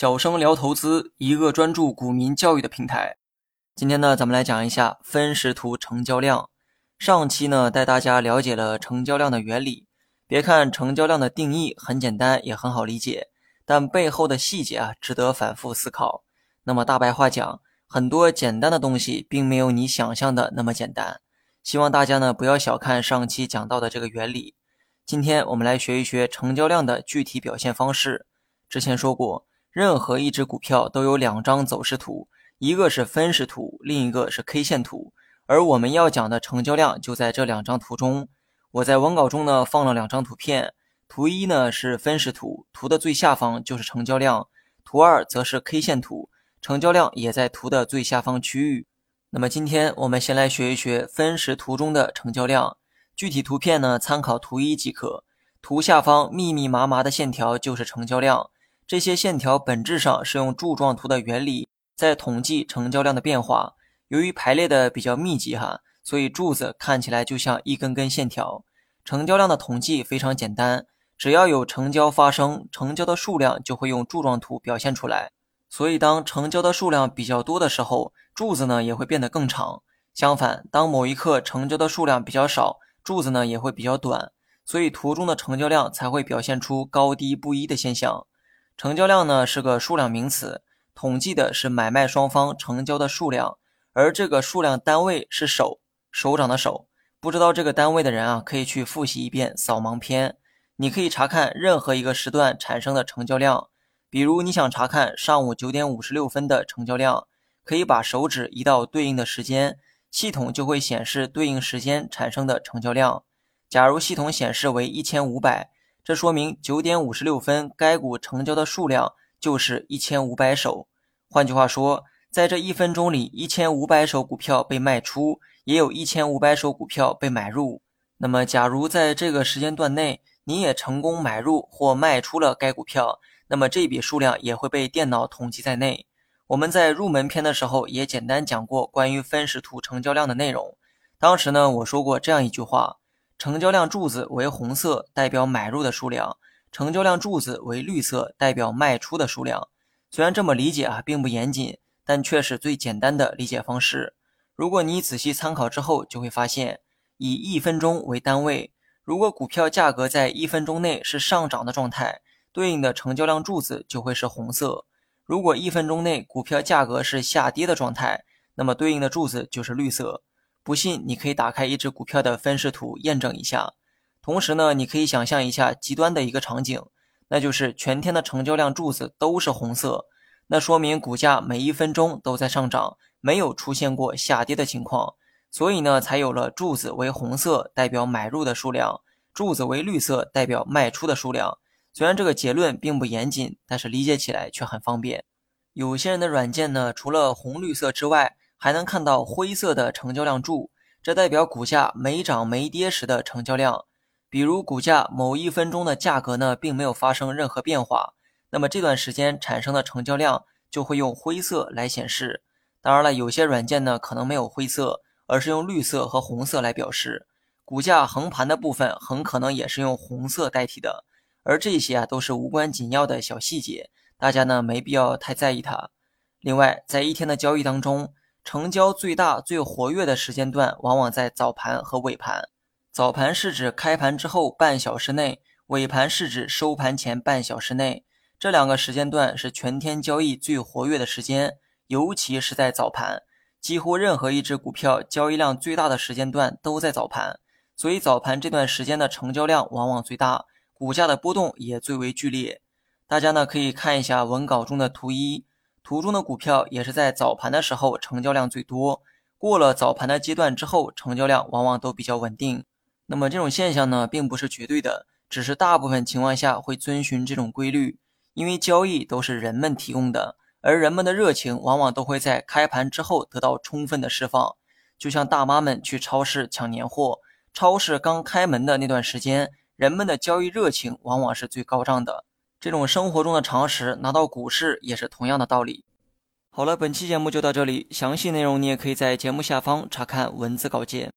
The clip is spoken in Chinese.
小生聊投资，一个专注股民教育的平台。今天呢，咱们来讲一下分时图成交量。上期呢，带大家了解了成交量的原理。别看成交量的定义很简单，也很好理解，但背后的细节啊，值得反复思考。那么大白话讲，很多简单的东西，并没有你想象的那么简单。希望大家呢，不要小看上期讲到的这个原理。今天我们来学一学成交量的具体表现方式。之前说过。任何一只股票都有两张走势图，一个是分时图，另一个是 K 线图。而我们要讲的成交量就在这两张图中。我在文稿中呢放了两张图片，图一呢是分时图，图的最下方就是成交量；图二则是 K 线图，成交量也在图的最下方区域。那么今天我们先来学一学分时图中的成交量，具体图片呢参考图一即可。图下方密密麻麻的线条就是成交量。这些线条本质上是用柱状图的原理在统计成交量的变化。由于排列的比较密集哈，所以柱子看起来就像一根根线条。成交量的统计非常简单，只要有成交发生，成交的数量就会用柱状图表现出来。所以当成交的数量比较多的时候，柱子呢也会变得更长。相反，当某一刻成交的数量比较少，柱子呢也会比较短。所以图中的成交量才会表现出高低不一的现象。成交量呢是个数量名词，统计的是买卖双方成交的数量，而这个数量单位是手，手掌的手。不知道这个单位的人啊，可以去复习一遍扫盲篇。你可以查看任何一个时段产生的成交量，比如你想查看上午九点五十六分的成交量，可以把手指移到对应的时间，系统就会显示对应时间产生的成交量。假如系统显示为一千五百。这说明九点五十六分该股成交的数量就是一千五百手。换句话说，在这一分钟里，一千五百手股票被卖出，也有一千五百手股票被买入。那么，假如在这个时间段内你也成功买入或卖出了该股票，那么这笔数量也会被电脑统计在内。我们在入门篇的时候也简单讲过关于分时图成交量的内容。当时呢，我说过这样一句话。成交量柱子为红色，代表买入的数量；成交量柱子为绿色，代表卖出的数量。虽然这么理解啊，并不严谨，但却是最简单的理解方式。如果你仔细参考之后，就会发现，以一分钟为单位，如果股票价格在一分钟内是上涨的状态，对应的成交量柱子就会是红色；如果一分钟内股票价格是下跌的状态，那么对应的柱子就是绿色。不信，你可以打开一只股票的分时图验证一下。同时呢，你可以想象一下极端的一个场景，那就是全天的成交量柱子都是红色，那说明股价每一分钟都在上涨，没有出现过下跌的情况。所以呢，才有了柱子为红色代表买入的数量，柱子为绿色代表卖出的数量。虽然这个结论并不严谨，但是理解起来却很方便。有些人的软件呢，除了红绿色之外，还能看到灰色的成交量柱，这代表股价没涨没跌时的成交量。比如股价某一分钟的价格呢，并没有发生任何变化，那么这段时间产生的成交量就会用灰色来显示。当然了，有些软件呢可能没有灰色，而是用绿色和红色来表示。股价横盘的部分很可能也是用红色代替的。而这些啊都是无关紧要的小细节，大家呢没必要太在意它。另外，在一天的交易当中，成交最大、最活跃的时间段往往在早盘和尾盘。早盘是指开盘之后半小时内，尾盘是指收盘前半小时内。这两个时间段是全天交易最活跃的时间，尤其是在早盘。几乎任何一只股票交易量最大的时间段都在早盘，所以早盘这段时间的成交量往往最大，股价的波动也最为剧烈。大家呢可以看一下文稿中的图一。图中的股票也是在早盘的时候成交量最多，过了早盘的阶段之后，成交量往往都比较稳定。那么这种现象呢，并不是绝对的，只是大部分情况下会遵循这种规律。因为交易都是人们提供的，而人们的热情往往都会在开盘之后得到充分的释放。就像大妈们去超市抢年货，超市刚开门的那段时间，人们的交易热情往往是最高涨的。这种生活中的常识拿到股市也是同样的道理。好了，本期节目就到这里，详细内容你也可以在节目下方查看文字稿件。